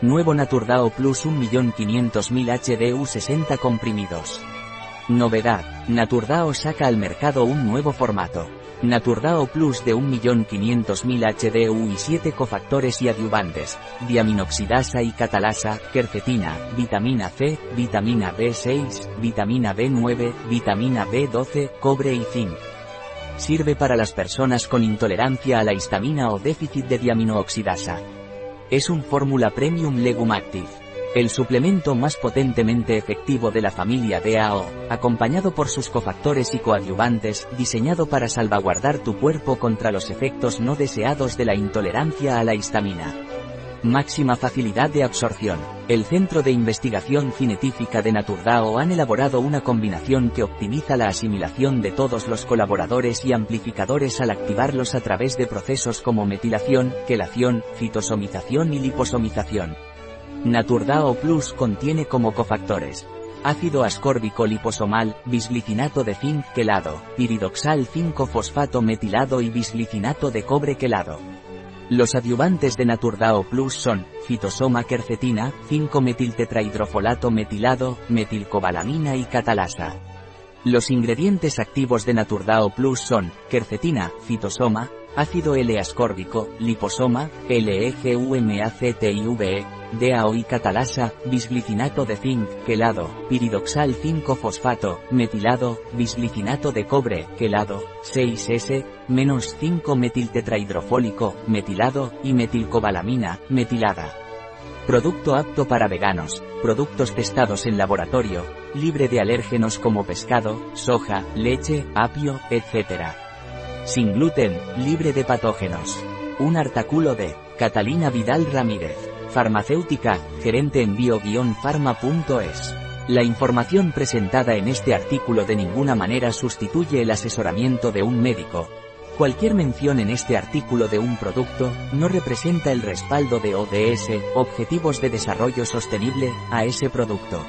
Nuevo Naturdao Plus 1.500.000 HDU 60 comprimidos. Novedad, Naturdao saca al mercado un nuevo formato. Naturdao Plus de 1.500.000 HDU y 7 cofactores y adyuvantes, diaminoxidasa y catalasa, quercetina, vitamina C, vitamina B6, vitamina B9, vitamina B12, cobre y zinc. Sirve para las personas con intolerancia a la histamina o déficit de diaminooxidasa. Es un fórmula premium Legum Active el suplemento más potentemente efectivo de la familia DAO, acompañado por sus cofactores y coadyuvantes, diseñado para salvaguardar tu cuerpo contra los efectos no deseados de la intolerancia a la histamina. Máxima facilidad de absorción. El Centro de Investigación Cinetífica de Naturdao han elaborado una combinación que optimiza la asimilación de todos los colaboradores y amplificadores al activarlos a través de procesos como metilación, quelación, fitosomización y liposomización. Naturdao Plus contiene como cofactores ácido ascórbico liposomal, bisglicinato de zinc quelado, piridoxal 5-fosfato metilado y bisglicinato de cobre quelado. Los adyuvantes de Naturdao Plus son, fitosoma quercetina, 5-metiltetrahidrofolato metilado, metilcobalamina y catalasa. Los ingredientes activos de Naturdao Plus son, quercetina, fitosoma, ácido L-ascórbico, liposoma, LEGUMACTIVE, DAO y catalasa, bisglicinato de zinc, quelado, piridoxal 5-fosfato, metilado, bisglicinato de cobre, quelado, 6S, menos 5-metiltetrahidrofólico, metilado, y metilcobalamina, metilada. Producto apto para veganos, productos testados en laboratorio, libre de alérgenos como pescado, soja, leche, apio, etc. Sin gluten, libre de patógenos. Un artículo de Catalina Vidal Ramírez, farmacéutica, gerente en bio-pharma.es. La información presentada en este artículo de ninguna manera sustituye el asesoramiento de un médico. Cualquier mención en este artículo de un producto, no representa el respaldo de ODS, Objetivos de Desarrollo Sostenible, a ese producto.